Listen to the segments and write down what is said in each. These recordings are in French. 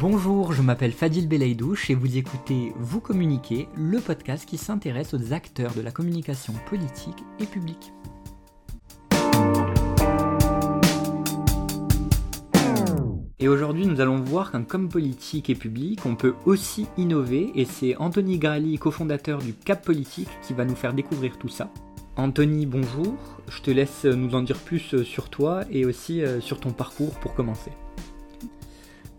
Bonjour, je m'appelle Fadil Belaïdouche et vous écoutez Vous communiquez, le podcast qui s'intéresse aux acteurs de la communication politique et publique. Et aujourd'hui, nous allons voir qu'un comme politique et public, on peut aussi innover, et c'est Anthony Grali, cofondateur du Cap Politique, qui va nous faire découvrir tout ça. Anthony, bonjour. Je te laisse nous en dire plus sur toi et aussi euh, sur ton parcours pour commencer.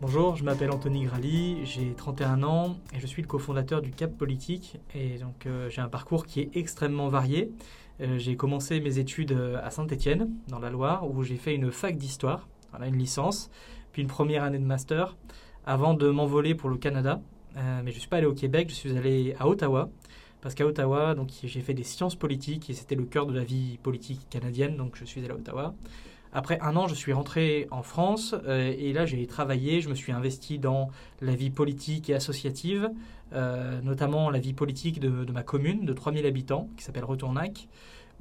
Bonjour, je m'appelle Anthony Grali, j'ai 31 ans et je suis le cofondateur du Cap Politique. Et donc euh, j'ai un parcours qui est extrêmement varié. Euh, j'ai commencé mes études euh, à Saint-Étienne, dans la Loire, où j'ai fait une fac d'histoire, une licence, puis une première année de master, avant de m'envoler pour le Canada. mais je ne suis pas allé au Québec, je suis allé à Ottawa, parce qu'à Ottawa, donc j'ai fait des sciences politiques et c'était le cœur de la vie politique canadienne, donc je suis allé à Ottawa. Après un an, je suis rentré en France euh, et là, j'ai travaillé, je me suis investi dans la vie politique et associative, euh, notamment la vie politique de, ma commune de 3000 habitants qui s'appelle Retournac,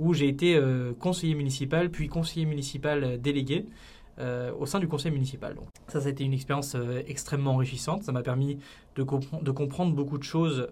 où j'ai été euh, conseiller municipal, puis conseiller municipal délégué. au sein du conseil municipal. Ça, ça a été une expérience extrêmement enrichissante. Ça m'a permis de, comprendre beaucoup de choses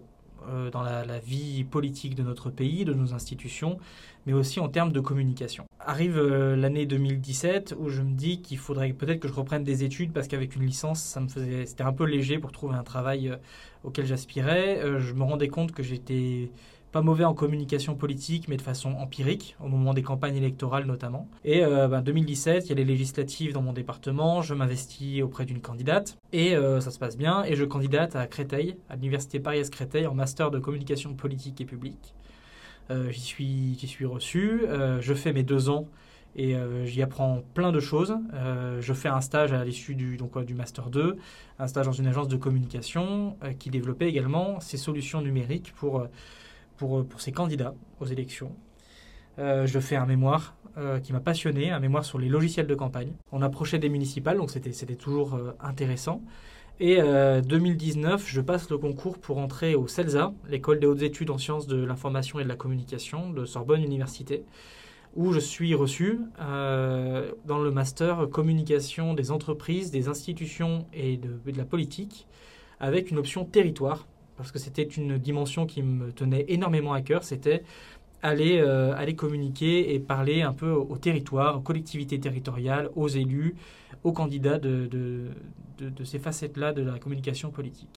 dans la, vie politique de notre pays, de nos institutions, mais aussi en termes de communication. Arrive euh, l'année 2017 où je me dis qu'il faudrait peut-être que je reprenne des études parce qu'avec une licence, ça me faisait, c'était un peu léger pour trouver un travail euh, auquel j'aspirais. je me rendais compte que j'étais pas mauvais en communication politique, mais de façon empirique, au moment des campagnes électorales notamment. Et en euh, 2017, ben, il y a les législatives dans mon département, je m'investis auprès d'une candidate, et euh, ça se passe bien, et je candidate à Créteil, à l'université Paris-Créteil, en master de communication politique et publique. Euh, j'y suis, suis reçu, je fais mes deux ans et j'y apprends plein de choses. je fais un stage à l'issue du, donc, du Master 2, un stage dans une agence de communication qui développait également ces solutions numériques pour pour, pour ces candidats aux élections. Euh, je fais un mémoire euh, qui m'a passionné, un mémoire sur les logiciels de campagne. On approchait des municipales, donc c'était, toujours euh, intéressant. Et 2019, je passe le concours pour entrer au CELSA, l'école des hautes études en sciences de l'information et de la communication de Sorbonne Université, où je suis reçu dans le master communication des entreprises, des institutions et de, de la politique, avec une option territoire parce que c'était une dimension qui me tenait énormément à cœur, c'était aller, euh, aller communiquer et parler un peu au territoire, aux collectivités territoriales, aux élus, aux candidats de, de, ces facettes-là de la communication politique.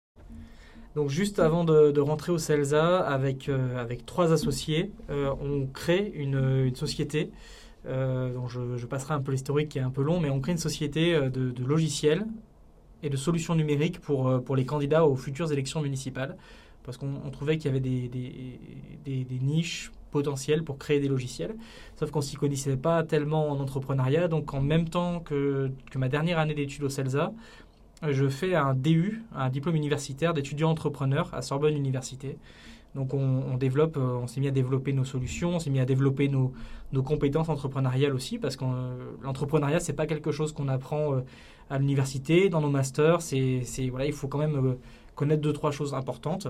Donc juste avant de, rentrer au CELSA, avec, euh, avec trois associés, euh, on crée une, société, dont je, je, passerai un peu l'historique qui est un peu long, mais on crée une société de, logiciels et de solutions numériques pour, pour les candidats aux futures élections municipales, parce qu'on trouvait qu'il y avait des, des, niches potentielles pour créer des logiciels, sauf qu'on s'y connaissait pas tellement en entrepreneuriat, donc en même temps que, que ma dernière année d'études au CELSA, je fais un DU, un diplôme universitaire d'étudiant entrepreneur à Sorbonne Université. Donc on, développe, euh, on s'est mis à développer nos solutions, on s'est mis à développer nos, nos compétences entrepreneuriales aussi, parce que euh, l'entrepreneuriat c'est pas quelque chose qu'on apprend à l'université, dans nos masters. C'est, voilà, il faut quand même euh, connaître deux, trois choses importantes.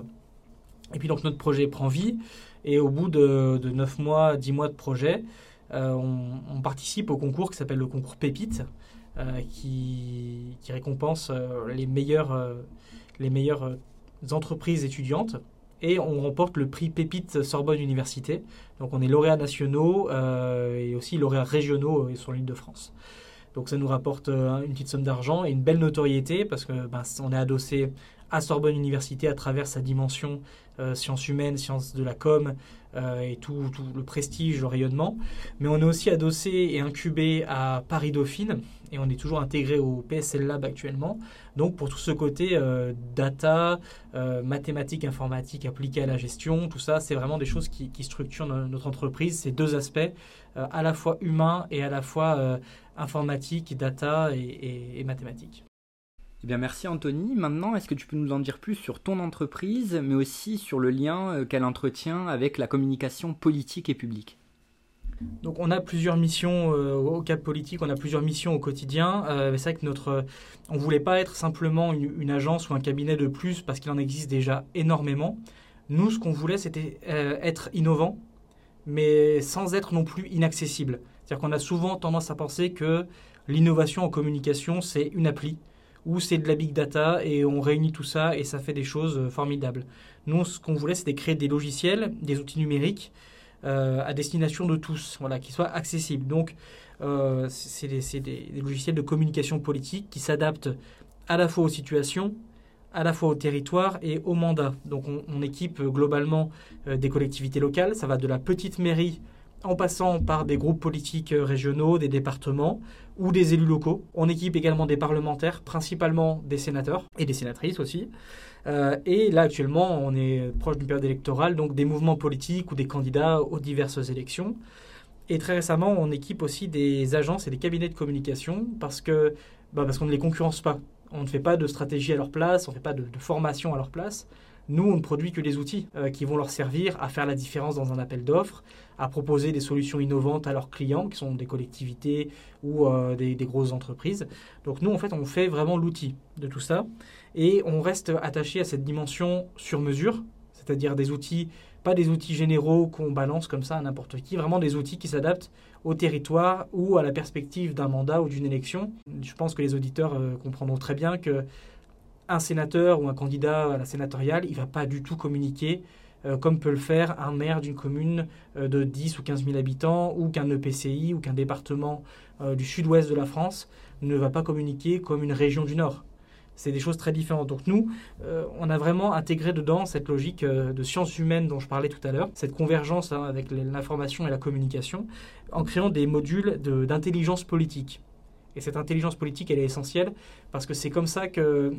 Et puis donc notre projet prend vie. Et au bout de, de 9 mois, 10 mois de projet, euh, on, participe au concours qui s'appelle le concours Pépite, euh, qui, récompense les meilleures, les meilleures entreprises étudiantes. Et on remporte le prix Pépite Sorbonne Université. Donc on est lauréats nationaux et aussi lauréats régionaux sur l'île de France. Donc ça nous rapporte euh, une petite somme d'argent et une belle notoriété parce que ben, on est adossé à Sorbonne Université à travers sa dimension euh, sciences humaines, sciences de la com euh, et tout, le prestige, le rayonnement. Mais on est aussi adossé et incubé à Paris Dauphine et on est toujours intégré au PSL Lab actuellement. Donc pour tout ce côté data, mathématiques, informatique appliquées à la gestion, tout ça, c'est vraiment des choses qui, structurent notre entreprise. Ces deux aspects, à la fois humains et à la fois informatique, data et, mathématiques. Eh bien, merci Anthony. Maintenant, est-ce que tu peux nous en dire plus sur ton entreprise, mais aussi sur le lien euh, qu'elle entretient avec la communication politique et publique? Donc on a plusieurs missions euh, au Cap Politique, on a plusieurs missions au quotidien. Euh, c'est vrai que notre, on voulait pas être simplement une, agence ou un cabinet de plus parce qu'il en existe déjà énormément. Nous, ce qu'on voulait, c'était être innovant, mais sans être non plus inaccessible. C'est-à-dire qu'on a souvent tendance à penser que l'innovation en communication, c'est une appli où c'est de la big data et on réunit tout ça et ça fait des choses euh, formidables. Nous, ce qu'on voulait, c'était créer des logiciels, des outils numériques euh, à destination de tous, voilà, qui soient accessibles. Donc, euh, c'est des, logiciels de communication politique qui s'adaptent à la fois aux situations, à la fois au territoire et au mandat. Donc, on, on équipe globalement des collectivités locales. Ça va de la petite mairie en passant par des groupes politiques régionaux, des départements ou des élus locaux. On équipe également des parlementaires, principalement des sénateurs et des sénatrices aussi. Euh, et là, actuellement, on est proche d'une période électorale, donc des mouvements politiques ou des candidats aux diverses élections. Et très récemment, on équipe aussi des agences et des cabinets de communication parce que bah, parce qu'on ne les concurrence pas. On ne fait pas de stratégie à leur place, on ne fait pas de, formation à leur place. Nous, on ne produit que des outils euh, qui vont leur servir à faire la différence dans un appel d'offres, à proposer des solutions innovantes à leurs clients, qui sont des collectivités ou euh, des, des, grosses entreprises. Donc nous, en fait, on fait vraiment l'outil de tout ça. Et on reste attaché à cette dimension sur mesure, c'est-à-dire des outils, pas des outils généraux qu'on balance comme ça à n'importe qui, vraiment des outils qui s'adaptent au territoire ou à la perspective d'un mandat ou d'une élection. Je pense que les auditeurs euh, comprendront très bien que un sénateur ou un candidat à la sénatoriale, il ne va pas du tout communiquer euh, comme peut le faire un maire d'une commune euh, de 10 ou 15 000 habitants ou qu'un EPCI ou qu'un département du sud-ouest de la France ne va pas communiquer comme une région du Nord. C'est des choses très différentes. Donc nous, euh, on a vraiment intégré dedans cette logique euh, de sciences humaines dont je parlais tout à l'heure, cette convergence hein, avec l'information et la communication, en créant des modules d'intelligence politique. Et cette intelligence politique, elle est essentielle parce que c'est comme ça que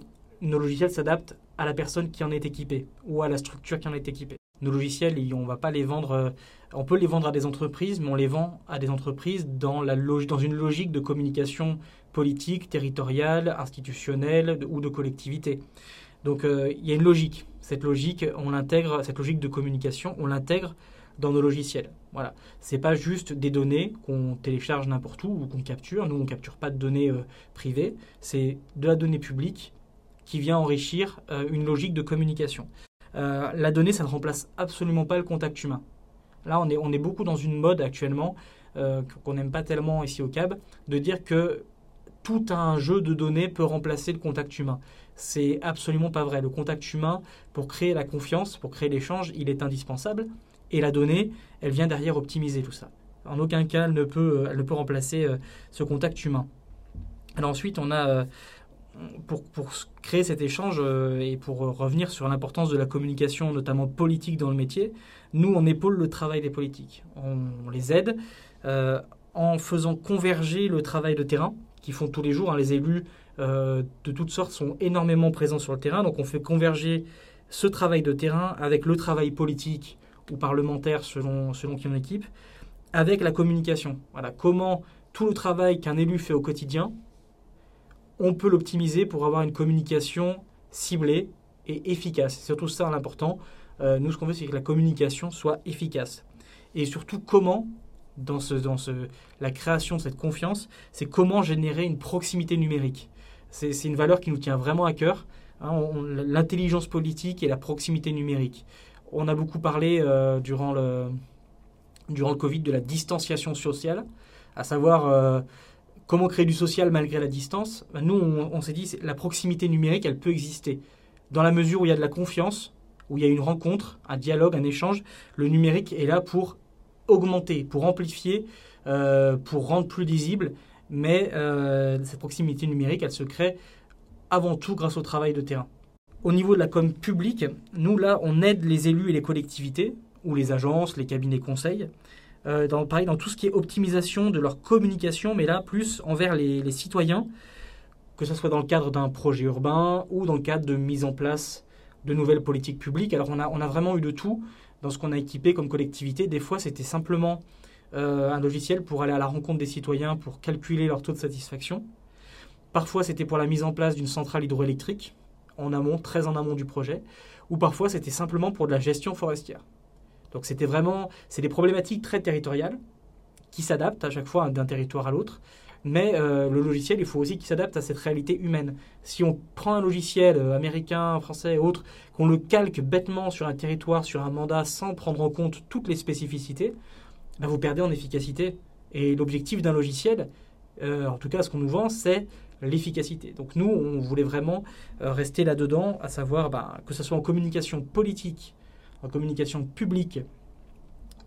nos logiciels s'adaptent à la personne qui en est équipée ou à la structure qui en est équipée. Nos logiciels, on va pas les vendre, euh, on peut les vendre à des entreprises, mais on les vend à des entreprises dans, la dans une logique de communication politique, territoriale, institutionnelle ou de collectivité. Donc euh, il y a une logique. Cette logique, on l'intègre, cette logique de communication, on l'intègre dans nos logiciels. Voilà, c'est pas juste des données qu'on télécharge n'importe où ou qu'on capture. Nous, on capture pas de données euh, privées. C'est de la donnée publique qui vient enrichir euh, une logique de communication. la donnée, ça ne remplace absolument pas le contact humain. Là, on est, beaucoup dans une mode actuellement qu'on n'aime pas tellement ici au CAB, de dire que tout un jeu de données peut remplacer le contact humain. C'est absolument pas vrai. Le contact humain, pour créer la confiance, pour créer l'échange, il est indispensable. Et la donnée, elle vient derrière optimiser tout ça. En aucun cas, elle ne peut, elle ne peut remplacer euh, ce contact humain. Alors ensuite, on a, euh, pour, créer cet échange euh, et pour revenir sur l'importance de la communication, notamment politique dans le métier, nous, on épaule le travail des politiques. On, les aide en faisant converger le travail de terrain, qui font tous les jours. Hein. Les élus euh, de toutes sortes sont énormément présents sur le terrain. Donc on fait converger ce travail de terrain avec le travail politique ou parlementaire selon, selon qui on équipe, avec la communication. Voilà, comment tout le travail qu'un élu fait au quotidien, on peut l'optimiser pour avoir une communication ciblée et efficace. C'est surtout ça l'important. Euh, nous, ce qu'on veut, c'est que la communication soit efficace. Et surtout, comment dans, ce, dans ce, la création de cette confiance, c'est comment générer une proximité numérique. C'est une valeur qui nous tient vraiment à cœur, hein, l'intelligence politique et la proximité numérique. On a beaucoup parlé euh, durant, le, durant le Covid de la distanciation sociale, à savoir euh, comment créer du social malgré la distance. Ben, nous, on, s'est dit la proximité numérique, elle peut exister. Dans la mesure où il y a de la confiance, où il y a une rencontre, un dialogue, un échange, le numérique est là pour augmenter, pour amplifier, euh, pour rendre plus lisible. Mais euh, cette proximité numérique, elle se crée avant tout grâce au travail de terrain. Au niveau de la com publique, nous là, on aide les élus et les collectivités, ou les agences, les cabinets conseils, euh, dans, pareil, dans tout ce qui est optimisation de leur communication, mais là, plus envers les, citoyens, que ce soit dans le cadre d'un projet urbain ou dans le cadre de mise en place de nouvelles politiques publiques. Alors on a, vraiment eu de tout dans ce qu'on a équipé comme collectivité. Des fois, c'était simplement euh, un logiciel pour aller à la rencontre des citoyens, pour calculer leur taux de satisfaction. Parfois, c'était pour la mise en place d'une centrale hydroélectrique, en amont, très en amont du projet. Ou parfois, c'était simplement pour de la gestion forestière. Donc, c'était vraiment, c'est des problématiques très territoriales qui s'adaptent à chaque fois d'un territoire à l'autre. Mais euh, le logiciel, il faut aussi qu'il s'adapte à cette réalité humaine. Si on prend un logiciel euh, américain, français, autre, qu'on le calque bêtement sur un territoire, sur un mandat, sans prendre en compte toutes les spécificités, ben vous perdez en efficacité. Et l'objectif d'un logiciel, euh, en tout cas ce qu'on nous vend, c'est l'efficacité. Donc nous, on voulait vraiment rester là-dedans, à savoir bah, que ce soit en communication politique, en communication publique,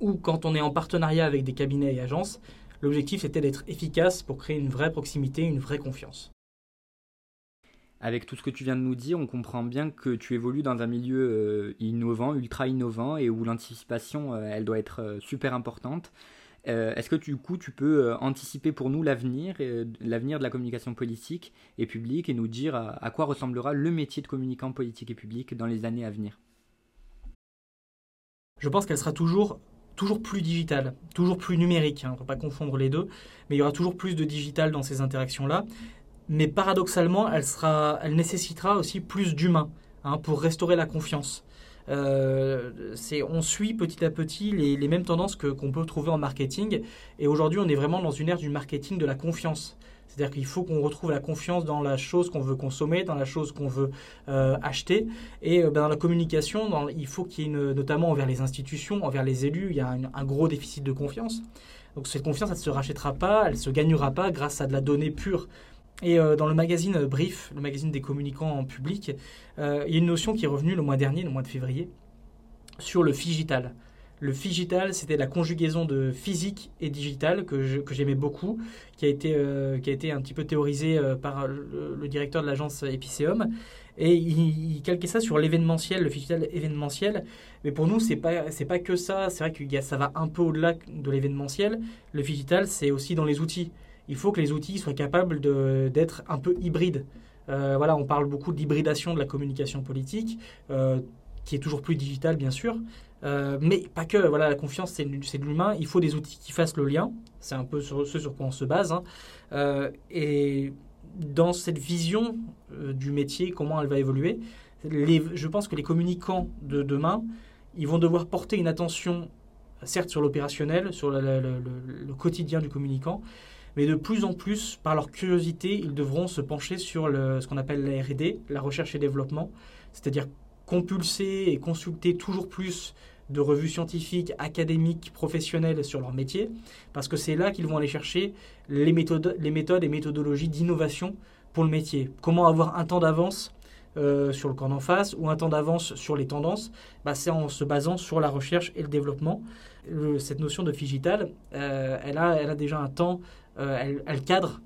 ou quand on est en partenariat avec des cabinets et agences, l'objectif était d'être efficace pour créer une vraie proximité, une vraie confiance. Avec tout ce que tu viens de nous dire, on comprend bien que tu évolues dans un milieu euh, innovant, ultra innovant, et où l'anticipation, euh, elle doit être euh, super importante. Est-ce que du coup, tu peux anticiper pour nous l'avenir, l'avenir de la communication politique et publique, et nous dire à quoi ressemblera le métier de communicant politique et public dans les années à venir? Je pense qu'elle sera toujours toujours plus digitale, toujours plus numérique. Hein, on ne peut pas confondre les deux, mais il y aura toujours plus de digital dans ces interactions-là mais paradoxalement, elle, sera, elle nécessitera aussi plus d'humains hein, pour restaurer la confiance. Euh, on suit petit à petit les, mêmes tendances qu'on peut trouver en marketing, et aujourd'hui on est vraiment dans une ère du marketing de la confiance. C'est-à-dire qu'il faut qu'on retrouve la confiance dans la chose qu'on veut consommer, dans la chose qu'on veut euh, acheter. Et euh, ben, dans la communication, il faut qu'il y ait, une, notamment envers les institutions, envers les élus, il y a un, gros déficit de confiance. Donc cette confiance, elle ne se rachètera pas, elle ne se gagnera pas grâce à de la donnée pure. Et euh, dans le magazine Brief, le magazine des communicants en public, il y a une notion qui est revenue le mois dernier, le mois de février, sur le figital. Le figital, c'était la conjugaison de physique et digital que, j'aimais beaucoup, qui a, été, euh, qui a été un petit peu théorisé par le, directeur de l'agence Epiceum. Et il, calquait ça sur l'événementiel, le figital événementiel. Mais pour nous, c'est pas c'est pas que ça. C'est vrai que ça va un peu au-delà de l'événementiel. Le figital, c'est aussi dans les outils il faut que les outils soient capables d'être un peu hybrides. Euh, voilà, on parle beaucoup d'hybridation de la communication politique, euh, qui est toujours plus digitale, bien sûr. Euh, mais pas que, voilà, la confiance, c'est de l'humain. Il faut des outils qui fassent le lien. C'est un peu sur, ce sur quoi on se base. Hein. et dans cette vision du métier, comment elle va évoluer, je pense que les communicants de demain, ils vont devoir porter une attention, certes sur l'opérationnel, sur le, quotidien du communicant, mais de plus en plus, par leur curiosité, ils devront se pencher sur ce qu'on appelle la RD, la recherche et développement, c'est-à-dire compulser et consulter toujours plus de revues scientifiques, académiques, professionnelles sur leur métier, parce que c'est là qu'ils vont aller chercher les méthodes, les méthodes et méthodologies d'innovation pour le métier. Comment avoir un temps d'avance euh, sur le corps d'en face ou un temps d'avance sur les tendances, bah, c'est en se basant sur la recherche et le développement. cette notion de figital, euh, elle, a, elle a déjà un temps euh, elle, cadre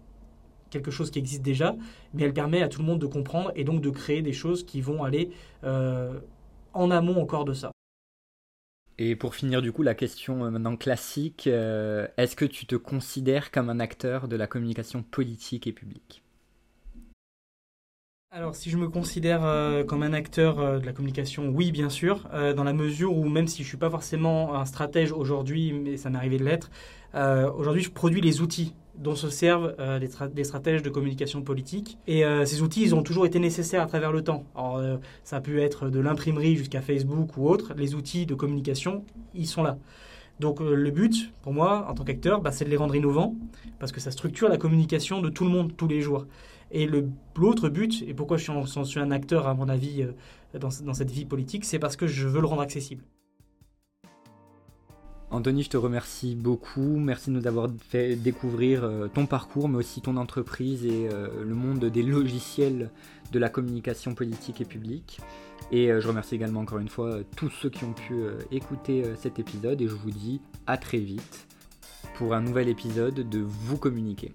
quelque chose qui existe déjà, mais elle permet à tout le monde de comprendre et donc de créer des choses qui vont aller en amont encore de ça. Et pour finir du coup la question euh, maintenant classique, est-ce que tu te considères comme un acteur de la communication politique et publique? Alors si je me considère comme un acteur de la communication, oui bien sûr, dans la mesure où même si je ne suis pas forcément un stratège aujourd'hui, mais ça m'est arrivé de l'être, aujourd'hui je produis les outils dont se servent euh, des, stratèges de communication politique. Et euh, ces outils, ils ont toujours été nécessaires à travers le temps. Alors, euh, ça a pu être de l'imprimerie jusqu'à Facebook ou autre. Les outils de communication, ils sont là. Donc le but, pour moi, en tant qu'acteur, bah, c'est de les rendre innovants, parce que ça structure la communication de tout le monde tous les jours. Et l'autre but, et pourquoi je suis, un acteur, à mon avis, dans cette vie politique, c'est parce que je veux le rendre accessible. Anthony, je te remercie beaucoup. Merci de nous avoir fait découvrir euh, ton parcours, mais aussi ton entreprise et euh, le monde des logiciels de la communication politique et publique. Et euh, je remercie également encore une fois tous ceux qui ont pu écouter cet épisode et je vous dis à très vite pour un nouvel épisode de Vous communiquer.